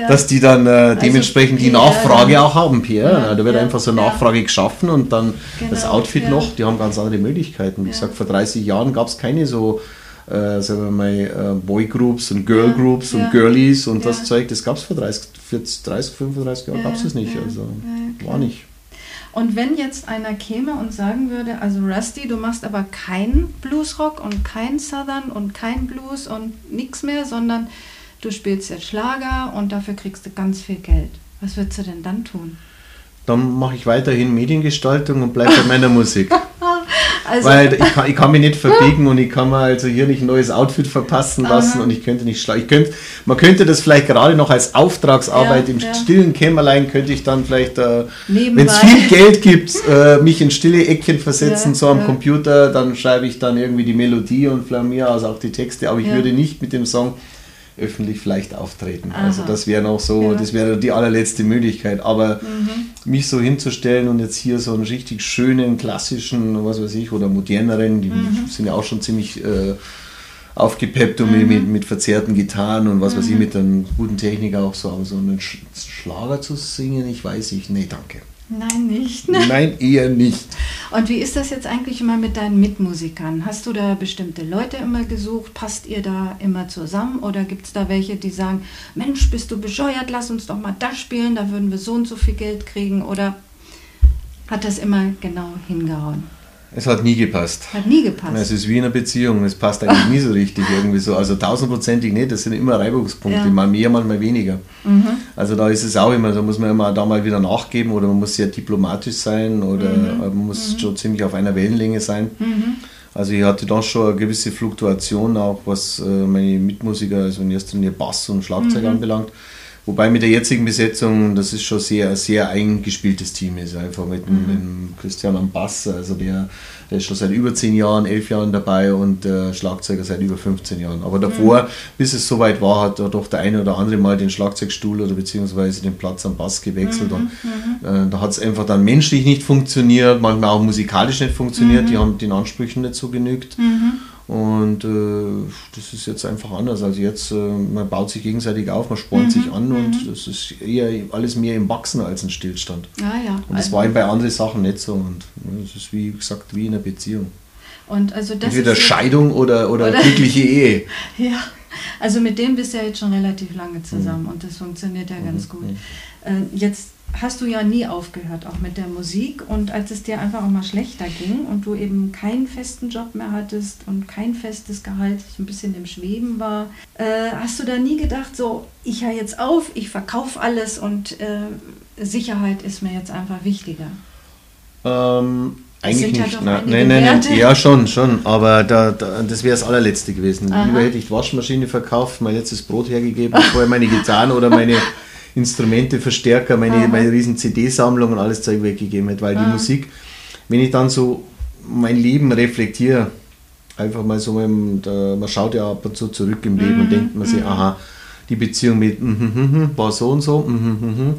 dass die dann äh, also dementsprechend also, die Nachfrage auch haben, Pierre. da wird einfach so eine Nachfrage geschaffen und dann genau, das Outfit noch, die haben ganz andere Möglichkeiten. Wie gesagt, vor 30 Jahren gab es keine so äh, sagen wir mal, äh, Boygroups und Girlgroups ja, und ja, Girlies und ja. das Zeug, das gab es vor 30, 40, 30, 35 Jahren, gab es das nicht. also war nicht. Und wenn jetzt einer käme und sagen würde, also Rusty, du machst aber keinen Bluesrock und kein Southern und kein Blues und nichts mehr, sondern du spielst jetzt Schlager und dafür kriegst du ganz viel Geld. Was würdest du denn dann tun? Dann mache ich weiterhin Mediengestaltung und bleibe bei meiner Musik. Also Weil ich kann, ich kann mich nicht verbiegen und ich kann mir also hier nicht ein neues Outfit verpassen lassen Aha. und ich könnte nicht schlagen. Ich könnte, man könnte das vielleicht gerade noch als Auftragsarbeit ja, im ja. stillen Kämmerlein könnte ich dann vielleicht, äh, wenn es viel Geld gibt, äh, mich in stille Eckchen versetzen, ja, so am Computer, dann schreibe ich dann irgendwie die Melodie und flamier aus auch die Texte, aber ich würde nicht mit dem Song öffentlich vielleicht auftreten. Aha. Also das wäre noch so, ja. das wäre die allerletzte Möglichkeit. Aber mhm. mich so hinzustellen und jetzt hier so einen richtig schönen, klassischen, was weiß ich, oder moderneren, die mhm. sind ja auch schon ziemlich äh, aufgepeppt und mhm. mit, mit verzerrten Gitarren und was weiß ich, mhm. mit einem guten Technik auch so, so einen Schlager zu singen, ich weiß nicht, nee, danke. Nein, nicht. Ne? Nein, eher nicht. Und wie ist das jetzt eigentlich immer mit deinen Mitmusikern? Hast du da bestimmte Leute immer gesucht? Passt ihr da immer zusammen? Oder gibt es da welche, die sagen, Mensch, bist du bescheuert, lass uns doch mal das spielen, da würden wir so und so viel Geld kriegen? Oder hat das immer genau hingehauen? Es hat nie gepasst. Hat nie gepasst. Es ist wie in einer Beziehung. Es passt eigentlich nie so richtig irgendwie so. Also tausendprozentig nicht. Das sind immer Reibungspunkte. Ja. Mal mehr, manchmal weniger. Mhm. Also da ist es auch immer, da muss man immer da mal wieder nachgeben oder man muss sehr diplomatisch sein oder mhm. man muss mhm. schon ziemlich auf einer Wellenlänge sein. Mhm. Also ich hatte da schon eine gewisse Fluktuation auch, was äh, meine Mitmusiker, also in erster Linie Bass und Schlagzeug mhm. anbelangt. Wobei mit der jetzigen Besetzung, das ist schon sehr, sehr eingespieltes Team ist, einfach mit, mhm. mit Christian am Bass, also der, der, ist schon seit über zehn Jahren, elf Jahren dabei und der Schlagzeuger seit über 15 Jahren. Aber davor, mhm. bis es soweit war, hat er doch der eine oder andere mal den Schlagzeugstuhl oder beziehungsweise den Platz am Bass gewechselt. Mhm. Und, mhm. äh, da hat es einfach dann menschlich nicht funktioniert, manchmal auch musikalisch nicht funktioniert, mhm. die haben den Ansprüchen nicht so genügt. Und äh, das ist jetzt einfach anders. Also jetzt, äh, man baut sich gegenseitig auf, man spornt mhm, sich an mhm. und das ist eher alles mehr im Wachsen als ein Stillstand. Ah, ja. Und das also, war eben bei anderen Sachen nicht so. Und es ist wie gesagt wie in einer Beziehung. Und also das Entweder Scheidung oder, oder, oder glückliche Ehe. ja, also mit dem bist du ja jetzt schon relativ lange zusammen mhm. und das funktioniert ja ganz mhm. gut. Mhm. Äh, jetzt hast du ja nie aufgehört, auch mit der Musik. Und als es dir einfach auch mal schlechter ging und du eben keinen festen Job mehr hattest und kein festes Gehalt, ein bisschen im Schweben war, äh, hast du da nie gedacht, so, ich höre jetzt auf, ich verkaufe alles und äh, Sicherheit ist mir jetzt einfach wichtiger? Ähm, eigentlich nicht. Ja nein, nein, nein, nein, ja schon, schon. Aber da, da das wäre das allerletzte gewesen. Aha. Lieber hätte ich die Waschmaschine verkauft, mein letztes Brot hergegeben, vorher meine Gitarren oder meine Instrumente, Verstärker, meine, meine riesen CD-Sammlung und alles Zeug weggegeben hätte, weil Aha. die Musik, wenn ich dann so mein Leben reflektiere, einfach mal so, man schaut ja ab und zu zurück im Leben mhm. und denkt man sich, mhm. aha, die Beziehung mit mm, war so und so mhm.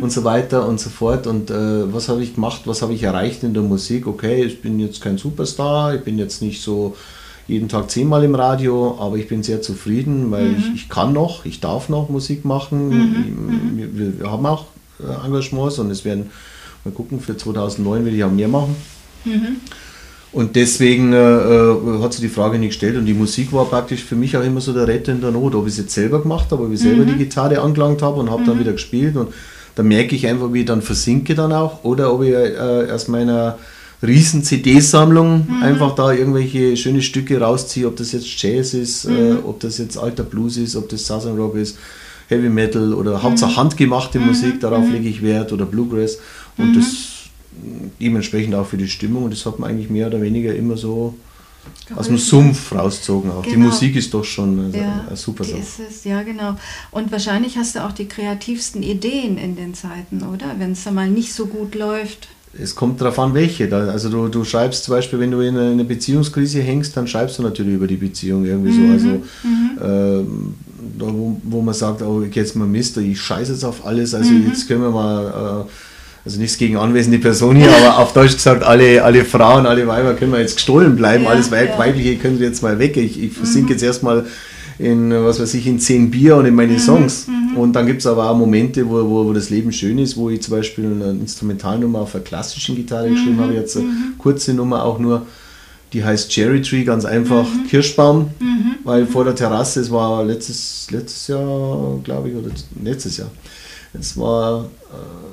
und so weiter und so fort. Und äh, was habe ich gemacht, was habe ich erreicht in der Musik? Okay, ich bin jetzt kein Superstar, ich bin jetzt nicht so jeden Tag zehnmal im Radio, aber ich bin sehr zufrieden, weil mhm. ich, ich, kann noch, ich darf noch Musik machen. Mhm. Wir, wir, wir, haben auch äh, Engagements und es werden, mal gucken, für 2009 will ich auch mehr machen. Mhm. Und deswegen äh, äh, hat sich die Frage nicht gestellt und die Musik war praktisch für mich auch immer so der Retter in der Not, ob ich es jetzt selber gemacht habe, ob ich selber die mhm. Gitarre angelangt habe und habe dann mhm. wieder gespielt und da merke ich einfach, wie ich dann versinke dann auch oder ob ich äh, aus meiner riesen CD-Sammlung, mhm. einfach da irgendwelche schöne Stücke rausziehe, ob das jetzt Jazz ist, mhm. äh, ob das jetzt alter Blues ist, ob das Southern Rock ist, Heavy Metal oder mhm. Hauptsache handgemachte mhm. Musik, darauf mhm. lege ich Wert oder Bluegrass und das dementsprechend auch für die Stimmung und das hat man eigentlich mehr oder weniger immer so aus dem Sumpf rausgezogen. Auch. Genau. Die Musik ist doch schon ja, eine super Sache. Ist es, ja, genau. Und wahrscheinlich hast du auch die kreativsten Ideen in den Zeiten, oder? Wenn es da mal nicht so gut läuft es kommt darauf an, welche. Also du, du schreibst zum Beispiel, wenn du in eine Beziehungskrise hängst, dann schreibst du natürlich über die Beziehung irgendwie mhm. so. Also mhm. äh, wo, wo man sagt, oh, jetzt mal Mist, ich scheiße jetzt auf alles, also mhm. jetzt können wir mal also nichts gegen anwesende Person hier, aber auf Deutsch gesagt, alle, alle Frauen, alle Weiber können wir jetzt gestohlen bleiben, ja, alles Weib, ja. Weibliche können wir jetzt mal weg. Ich, ich versinke mhm. jetzt erstmal in, was weiß ich, in zehn Bier und in meine mhm. Songs. Mhm. Und dann gibt es aber auch Momente, wo, wo, wo das Leben schön ist, wo ich zum Beispiel eine Instrumentalnummer auf einer klassischen Gitarre geschrieben habe, jetzt eine mhm. kurze Nummer auch nur, die heißt Cherry Tree, ganz einfach mhm. Kirschbaum, mhm. weil vor der Terrasse, es war letztes, letztes Jahr, glaube ich, oder letztes Jahr, es war... Äh,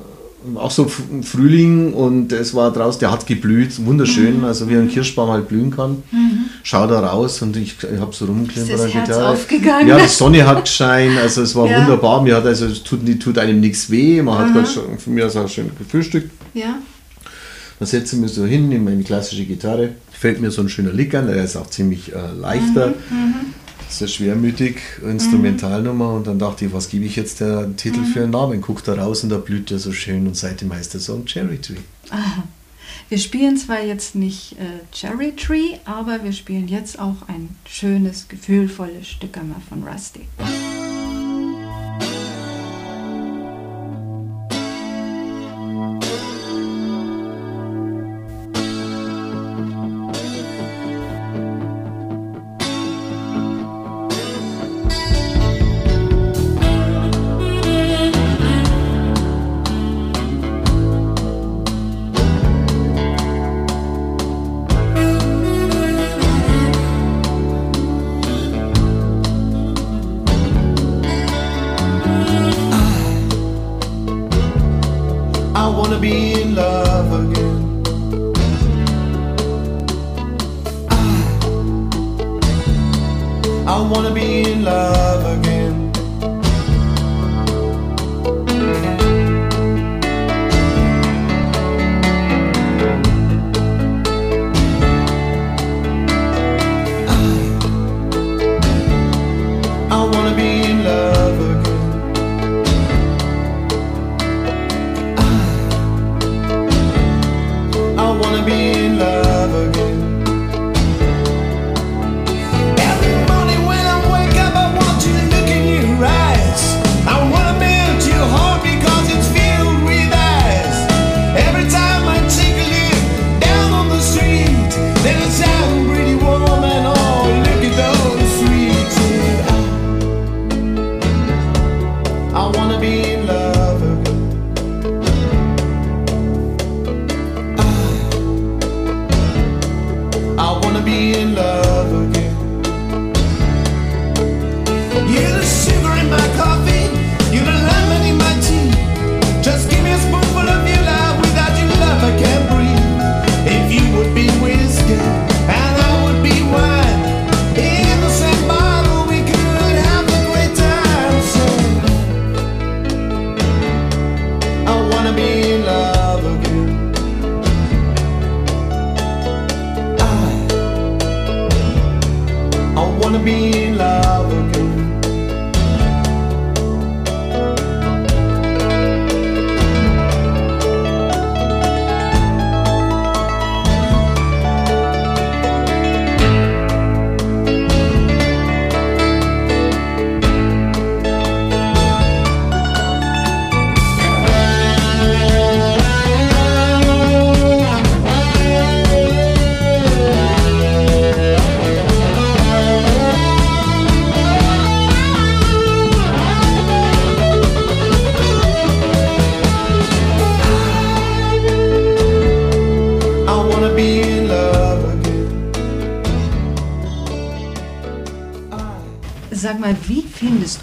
auch so Frühling und es war draußen, der hat geblüht, wunderschön, mhm. also wie ein Kirschbaum halt blühen kann. Mhm. Schau da raus und ich, ich habe so rumklimpert. Ist das Herz aufgegangen? Ja, die Sonne hat gescheint, also es war ja. wunderbar. Mir hat also, es tut, tut einem nichts weh, man hat gerade schon von mir aus auch schön gefrühstückt. Ja. Dann setze ich mich so hin, nehme meine klassische Gitarre, fällt mir so ein schöner Lick an, der ist auch ziemlich äh, leichter. Mhm. mhm sehr schwermütig, Instrumentalnummer und dann dachte ich, was gebe ich jetzt der Titel für einen Namen? Guck da raus und da blüht er so schön und seitdem heißt der Song Cherry Tree. Aha. Wir spielen zwar jetzt nicht äh, Cherry Tree, aber wir spielen jetzt auch ein schönes, gefühlvolles Stück einmal von Rusty. wanna be in love again. I, I wanna be in love.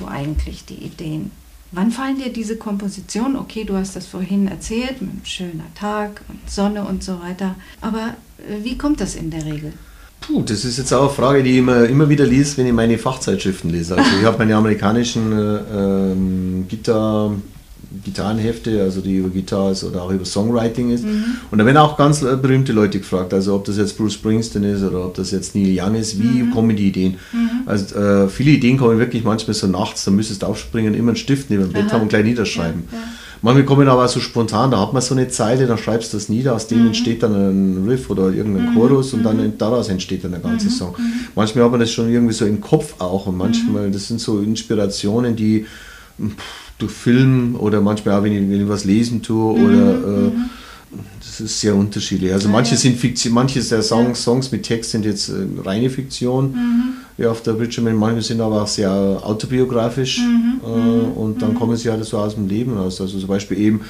Eigentlich die Ideen? Wann fallen dir diese Kompositionen? Okay, du hast das vorhin erzählt, ein schöner Tag und Sonne und so weiter. Aber äh, wie kommt das in der Regel? Puh, das ist jetzt auch eine Frage, die ich immer, immer wieder lese, wenn ich meine Fachzeitschriften lese. Also ich habe meine amerikanischen äh, ähm, Gitarre Gitarrenhefte, also die über Gitarre ist oder auch über Songwriting ist. Mhm. Und da werden auch ganz äh, berühmte Leute gefragt, also ob das jetzt Bruce Springsteen ist oder ob das jetzt Neil Young ist, wie mhm. kommen die Ideen? Mhm. Also äh, viele Ideen kommen wirklich manchmal so nachts, da müsstest du aufspringen, immer einen Stift neben dem Bett haben und gleich niederschreiben. Ja, ja. Manchmal kommen aber so spontan, da hat man so eine Zeile, da schreibst du das nieder, aus dem mhm. entsteht dann ein Riff oder irgendein mhm. Chorus und dann mhm. daraus entsteht dann der ganze Song. Manchmal hat man das schon irgendwie so im Kopf auch und manchmal, das sind so Inspirationen, die durch Film oder manchmal auch, wenn ich, wenn ich was lesen tue mhm, oder äh, mhm. das ist sehr unterschiedlich. Also ja, manche ja. sind Fiktion, manche der Songs, ja. Songs mit Text sind jetzt äh, reine Fiktion, mhm. Wie auf der Bridgerman, manche sind aber auch sehr autobiografisch mhm, äh, mhm, und dann kommen sie halt so aus dem Leben raus. Also zum Beispiel eben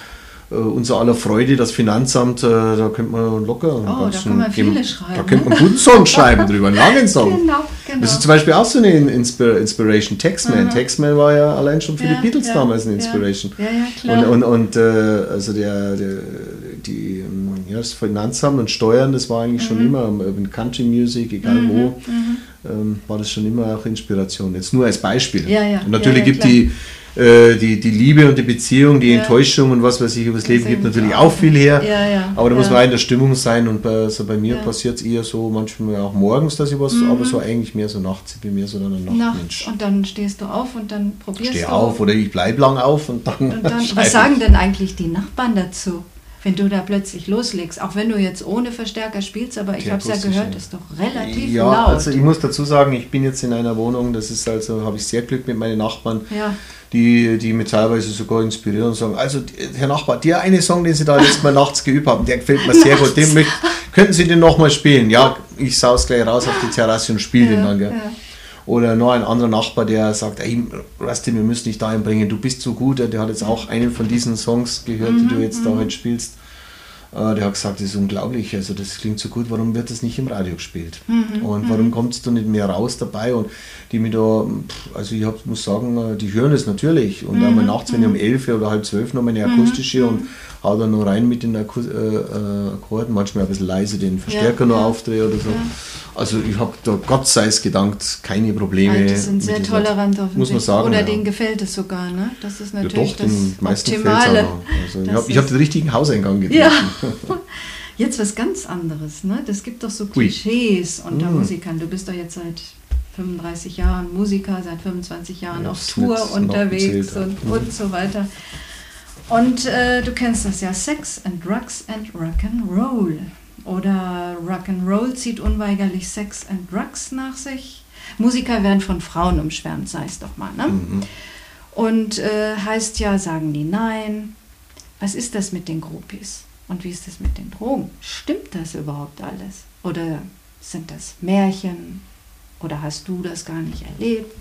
äh, unser aller Freude, das Finanzamt, äh, da könnte man locker. Oh, da kann man viele schreiben. Da könnte man einen guten Song schreiben drüber, einen langen Song. Genau, genau. Das ist zum Beispiel auch so eine Inspir Inspiration. Taxman. Mhm. Taxman war ja allein schon für ja, die Beatles ja, damals eine Inspiration. Ja, ja, klar. Und, und, und äh, also der, der, die, ähm, ja, das Finanzamt und Steuern, das war eigentlich mhm. schon immer, in Country Music, egal mhm. wo, mhm. Ähm, war das schon immer auch Inspiration. Jetzt nur als Beispiel. Ja, ja. Und natürlich gibt die äh, die, die Liebe und die Beziehung, die ja. Enttäuschung und was weiß ich über das Leben gibt natürlich auch viel her. Ja, ja, aber da muss man auch in der Stimmung sein und bei, also bei mir passiert es eher so manchmal auch morgens, dass ich was, mhm. aber so eigentlich mehr so nachts. Ich bin mehr so ein Nachtmensch. Und dann stehst du auf und dann probierst Steh du. Steh auf oder ich bleibe lang auf und dann. Und dann was sagen denn eigentlich die Nachbarn dazu? Wenn du da plötzlich loslegst, auch wenn du jetzt ohne Verstärker spielst, aber ich habe es ja gehört, ist doch relativ ja, laut. Ja, also ich muss dazu sagen, ich bin jetzt in einer Wohnung, das ist also, habe ich sehr Glück mit meinen Nachbarn. Ja die, die mich teilweise sogar inspirieren und sagen, also Herr Nachbar, der eine Song, den Sie da letztes Mal nachts geübt haben, der gefällt mir sehr gut, den möcht, könnten Sie den nochmal spielen? Ja, ich saus gleich raus auf die Terrasse und spiele ja, den dann. Gell? Ja. Oder noch ein anderer Nachbar, der sagt, ey, Rusty, wir müssen dich dahin bringen, du bist so gut, der hat jetzt auch einen von diesen Songs gehört, mhm, die du jetzt da mhm. heute spielst. Äh, der hat gesagt, das ist unglaublich, also das klingt so gut, warum wird das nicht im Radio gespielt? Mhm, und warum mhm. kommst du nicht mehr raus dabei? Und die mir da, also ich hab, muss sagen, äh, die hören es natürlich. Und mhm, einmal nachts, wenn ich um mhm. 11 oder halb 12 noch meine akustische mhm. und dann noch rein mit den Akku äh, äh, Akkorden, manchmal ein bisschen leise den Verstärker ja, noch ja. aufdrehe oder so. Ja. Also ich habe da Gott sei es gedankt keine Probleme. die sind sehr tolerant auf Muss man sagen. Oder denen gefällt es sogar, ne? Das ist natürlich ja, doch, den meisten Optimale. Also ich habe hab den richtigen Hauseingang getroffen. Ja. Jetzt was ganz anderes, ne? Das gibt doch so Klischees Ui. unter mm. Musikern. Du bist doch jetzt seit 35 Jahren Musiker, seit 25 Jahren ja, auf Tour unterwegs und, mhm. und so weiter. Und äh, du kennst das ja, Sex and Drugs and Rock'n'Roll. Oder Rock'n'Roll zieht unweigerlich Sex and Drugs nach sich. Musiker werden von Frauen umschwärmt, sei es doch mal. Ne? Mhm. Und äh, heißt ja, sagen die nein. Was ist das mit den Groupies? Und wie ist das mit den Drogen? Stimmt das überhaupt alles? Oder sind das Märchen? Oder hast du das gar nicht erlebt?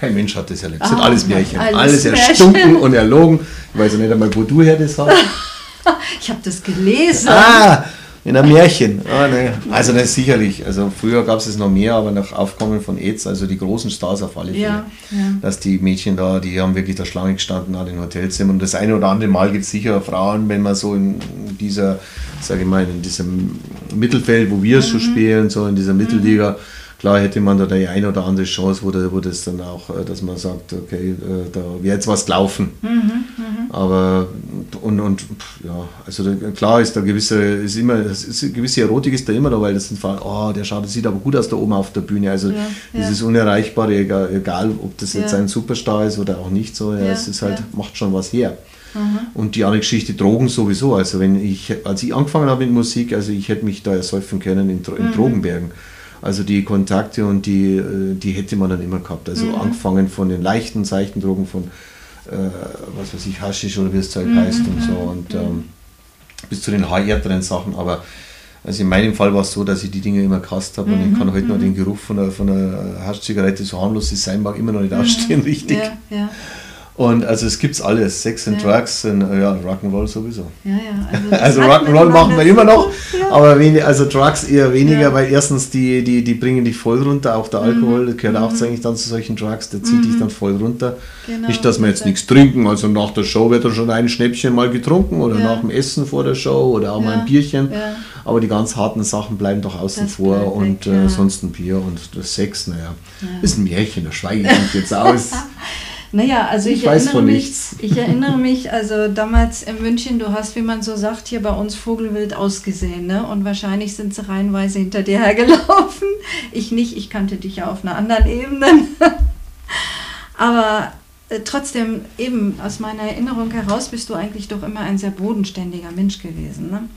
Kein Mensch hat das erlebt. Es sind ah, alles Märchen. Alles, alles erstunken und erlogen. Ich weiß ja nicht einmal, wo du her das hast. ich habe das gelesen. Ah, in einem Märchen. Ah, nee. Also das sicherlich. Also früher gab es es noch mehr, aber nach Aufkommen von AIDS, also die großen Stars auf alle Fälle, ja, ja. dass die Mädchen da, die haben wirklich da Schlange gestanden an den Hotelzimmern. Und das eine oder andere Mal gibt es sicher Frauen, wenn man so in dieser, sage ich mal, in diesem Mittelfeld, wo wir es mhm. so spielen, so in dieser Mittelliga, mhm Klar hätte man da die eine oder andere Chance, wo, da, wo das dann auch, äh, dass man sagt, okay, äh, da wäre jetzt was gelaufen. Mhm, mh. Aber und, und ja, also da, klar ist da gewisse, ist immer, ist, gewisse Erotik ist da immer da, weil das sind oh, der schaut, das sieht aber gut aus da oben auf der Bühne. Also ja, dieses ja. Unerreichbare, egal, egal, ob das jetzt ja. ein Superstar ist oder auch nicht so, ja, es ist halt, macht schon was her. Mhm. Und die andere Geschichte, Drogen sowieso. Also wenn ich, als ich angefangen habe mit Musik, also ich hätte mich da ersäufen können in, in mhm. Drogenbergen. Also die Kontakte und die, äh, die hätte man dann immer gehabt. Also mhm. angefangen von den leichten, seichten Drogen, von äh, was weiß ich, Haschisch oder wie das Zeug mhm. heißt und so und mhm. ähm, bis zu den härteren Sachen. Aber also in meinem Fall war es so, dass ich die Dinge immer gehasst habe und ich mhm. kann heute noch mhm. den Geruch von einer, von einer Haschzigarette, so harmlos es sein mag, immer noch nicht mhm. ausstehen, richtig. Ja, ja. Und also es gibt's alles, Sex and ja. Drugs und ja, Rock'n'Roll sowieso. Ja, ja. Also, also Rock'n'Roll machen wir immer noch, ja. aber wenig, also Drugs eher weniger, ja. weil erstens die, die, die bringen dich voll runter, auch der Alkohol, mhm. gehört auch mhm. eigentlich dann zu solchen Drugs, der zieht mhm. dich dann voll runter. Genau. Nicht, dass wir jetzt nichts trinken, also nach der Show wird dann schon ein Schnäppchen mal getrunken oder nach dem Essen vor der Show oder auch mal ein Bierchen, aber die ganz harten Sachen bleiben doch außen das vor und weg, äh, sonst ein Bier und das Sex, naja, ist ein Märchen, da schweige ich jetzt aus. Naja, also ich, ich erinnere mich, ich erinnere mich, also damals in München, du hast, wie man so sagt, hier bei uns Vogelwild ausgesehen, ne? Und wahrscheinlich sind sie reihenweise hinter dir hergelaufen. Ich nicht, ich kannte dich ja auf einer anderen Ebene. Aber äh, trotzdem, eben aus meiner Erinnerung heraus bist du eigentlich doch immer ein sehr bodenständiger Mensch gewesen. Ne?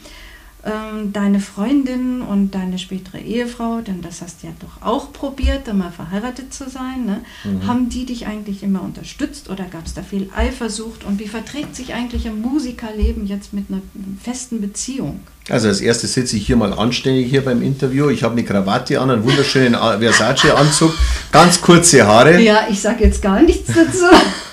Ähm, deine Freundin und deine spätere Ehefrau, denn das hast du ja doch auch probiert, da mal verheiratet zu sein, ne? mhm. haben die dich eigentlich immer unterstützt oder gab es da viel Eifersucht und wie verträgt sich eigentlich ein Musikerleben jetzt mit einer festen Beziehung? Also als erstes sitze ich hier mal anständig hier beim Interview. Ich habe eine Krawatte an, einen wunderschönen Versace-Anzug, ganz kurze Haare. Ja, ich sage jetzt gar nichts dazu.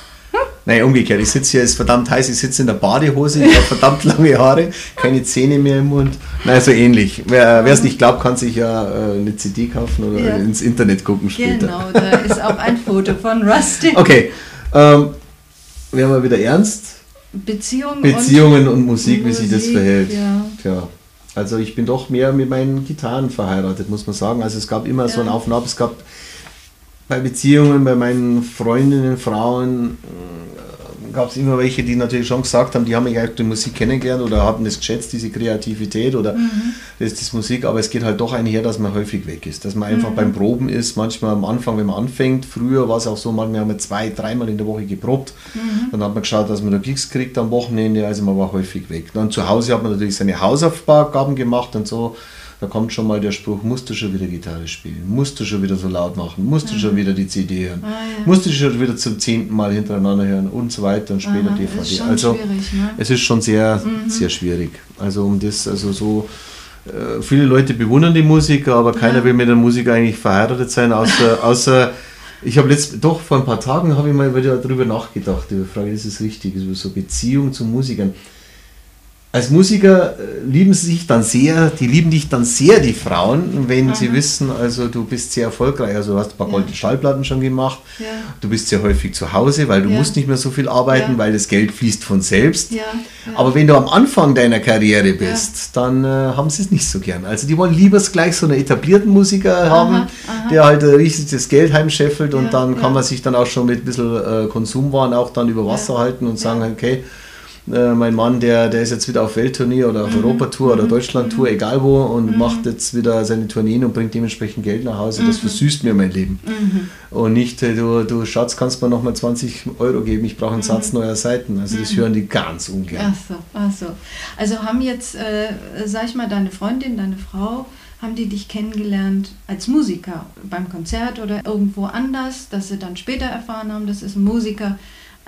Nein, umgekehrt. Ich sitze hier, es ist verdammt heiß, ich sitze in der Badehose, ich habe verdammt lange Haare, keine Zähne mehr im Mund. Nein, so ähnlich. Wer es nicht glaubt, kann sich ja äh, eine CD kaufen oder ja. ins Internet gucken später. Genau, da ist auch ein Foto von Rusty. Okay, ähm, werden wir wieder ernst. Beziehungen, Beziehungen und, und Musik, Musik, wie sich das verhält. Ja. Tja. Also ich bin doch mehr mit meinen Gitarren verheiratet, muss man sagen. Also es gab immer ja. so ein Auf und Ab. Es gab bei Beziehungen, bei meinen Freundinnen, Frauen, gab es immer welche, die natürlich schon gesagt haben, die haben mich eigentlich die Musik kennengelernt oder haben das geschätzt, diese Kreativität oder mhm. das, das Musik, aber es geht halt doch einher, dass man häufig weg ist, dass man einfach mhm. beim Proben ist, manchmal am Anfang, wenn man anfängt, früher war es auch so, manchmal haben wir zwei, dreimal in der Woche geprobt, mhm. dann hat man geschaut, dass man da Gigs kriegt am Wochenende, also man war häufig weg. Dann zu Hause hat man natürlich seine Hausaufgaben gemacht und so, da kommt schon mal der Spruch, musst du schon wieder Gitarre spielen, musst du schon wieder so laut machen, musst du schon wieder die CD hören, ah, ja. musst du schon wieder zum zehnten Mal hintereinander hören und so weiter und später Aha, DVD. also ne? es ist schon sehr, mhm. sehr schwierig. Also um das, also so äh, viele Leute bewundern die Musiker, aber keiner ja. will mit der Musik eigentlich verheiratet sein, außer, außer ich habe letzt doch vor ein paar Tagen habe ich mal wieder darüber nachgedacht, über die Frage, ist es richtig, über so Beziehung zu Musikern als Musiker äh, lieben sie sich dann sehr, die lieben dich dann sehr, die Frauen, wenn Aha. sie wissen, also du bist sehr erfolgreich, also du hast ein paar ja. goldene Schallplatten schon gemacht, ja. du bist sehr häufig zu Hause, weil du ja. musst nicht mehr so viel arbeiten, weil das Geld fließt von selbst. Aber wenn du am Anfang deiner Karriere bist, dann äh, haben sie es nicht so gern. Also die wollen lieber gleich so einen etablierten Musiker Aha. haben, Aha. der halt richtig das Geld heimscheffelt und dann kann man sich dann auch schon mit ein bisschen äh, Konsumwaren auch dann über Wasser halten und sagen, okay, äh, mein Mann, der, der ist jetzt wieder auf Weltturnier oder auf mhm. Europatour oder mhm. Deutschlandtour, mhm. egal wo, und mhm. macht jetzt wieder seine Tourneen und bringt dementsprechend Geld nach Hause. Das mhm. versüßt mir mein Leben. Mhm. Und nicht, äh, du, du Schatz, kannst mir nochmal 20 Euro geben, ich brauche einen Satz neuer Seiten. Also das hören die ganz ungern. Ach so, ach so. Also haben jetzt, äh, sag ich mal, deine Freundin, deine Frau, haben die dich kennengelernt als Musiker beim Konzert oder irgendwo anders, dass sie dann später erfahren haben, das ist ein Musiker.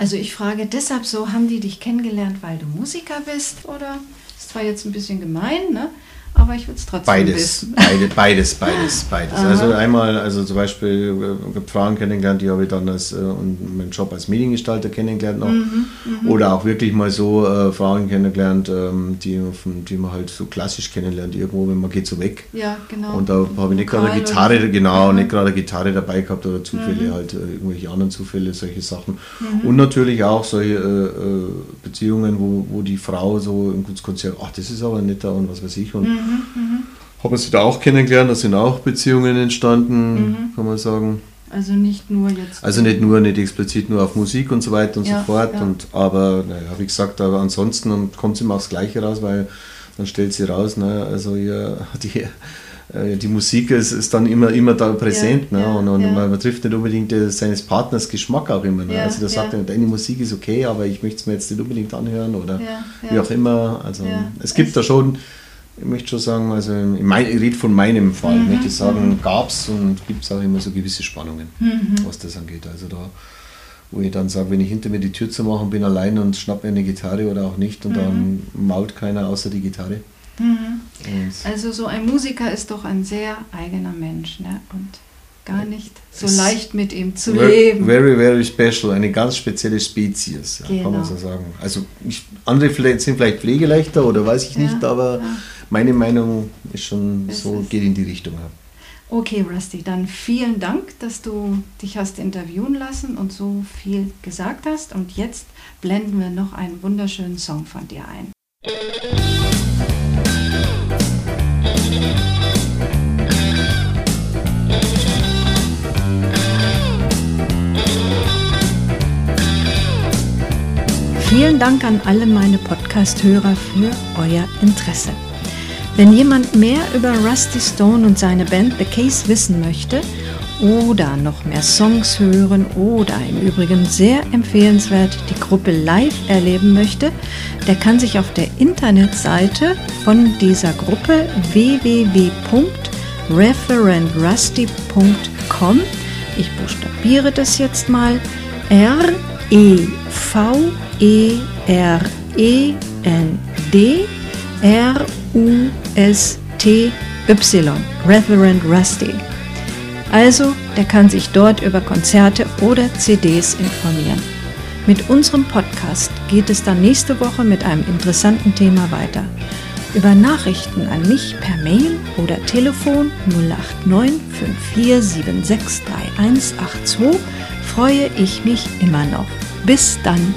Also ich frage deshalb so, haben die dich kennengelernt, weil du Musiker bist oder? Ist zwar jetzt ein bisschen gemein, ne? Aber ich würde es trotzdem beides, wissen. Beide, beides, beides, beides. Also einmal, also zum Beispiel äh, Frauen kennengelernt, die habe ich dann als, äh, und meinen Job als Mediengestalter kennengelernt noch. Mhm, mhm, Oder auch wirklich mal so äh, Frauen kennengelernt, ähm, die, die man halt so klassisch kennenlernt, irgendwo, wenn man geht so weg. Ja, genau. Und da habe ich nicht gerade eine Gitarre, oder? genau, mhm. nicht gerade Gitarre dabei gehabt oder Zufälle, mhm. halt äh, irgendwelche anderen Zufälle, solche Sachen. Mhm. Und natürlich auch solche äh, äh, Beziehungen, wo, wo die Frau so im Konzert, ach, das ist aber netter und was weiß ich. Und mhm. Mhm. Haben sie da auch kennengelernt, da sind auch Beziehungen entstanden, mhm. kann man sagen. Also nicht nur jetzt. Also nicht nur, nicht explizit nur auf Musik und so weiter und ja, so fort. Ja. Und, aber naja, wie gesagt, aber ansonsten kommt es immer aufs Gleiche raus, weil dann stellt sie raus, ne, also ja, die, äh, die Musik ist, ist dann immer, immer da präsent. Ja, ne? und, und man, man, trifft nicht unbedingt seines Partners Geschmack auch immer. Ne? also da sagt er, deine Musik ist okay, aber ich möchte es mir jetzt nicht unbedingt anhören oder wie auch immer. Also es gibt da schon ich möchte schon sagen, also mein, ich rede von meinem Fall, mhm. möchte ich sagen, mhm. gab es und gibt es auch immer so gewisse Spannungen, mhm. was das angeht. Also da, wo ich dann sage, wenn ich hinter mir die Tür zu machen bin allein und schnapp mir eine Gitarre oder auch nicht und mhm. dann mault keiner außer die Gitarre. Mhm. Also so ein Musiker ist doch ein sehr eigener Mensch ne? und gar nicht so leicht mit ihm zu very, leben. Very, very special, eine ganz spezielle Spezies, ja, genau. kann man genau. so sagen. Also ich, andere sind vielleicht pflegeleichter oder weiß ich ja, nicht, aber ja meine Meinung ist schon es so, ist geht in die Richtung. Okay, Rusty, dann vielen Dank, dass du dich hast interviewen lassen und so viel gesagt hast. Und jetzt blenden wir noch einen wunderschönen Song von dir ein. Vielen Dank an alle meine Podcast-Hörer für euer Interesse. Wenn jemand mehr über Rusty Stone und seine Band The Case wissen möchte oder noch mehr Songs hören oder im Übrigen sehr empfehlenswert die Gruppe live erleben möchte, der kann sich auf der Internetseite von dieser Gruppe www.referentrusty.com ich buchstabiere das jetzt mal R E V E R E N D R U S T Y Reverend Rusty also, der kann sich dort über Konzerte oder CDs informieren. Mit unserem Podcast geht es dann nächste Woche mit einem interessanten Thema weiter. Über Nachrichten an mich per Mail oder Telefon 089 5476 3182 freue ich mich immer noch. Bis dann!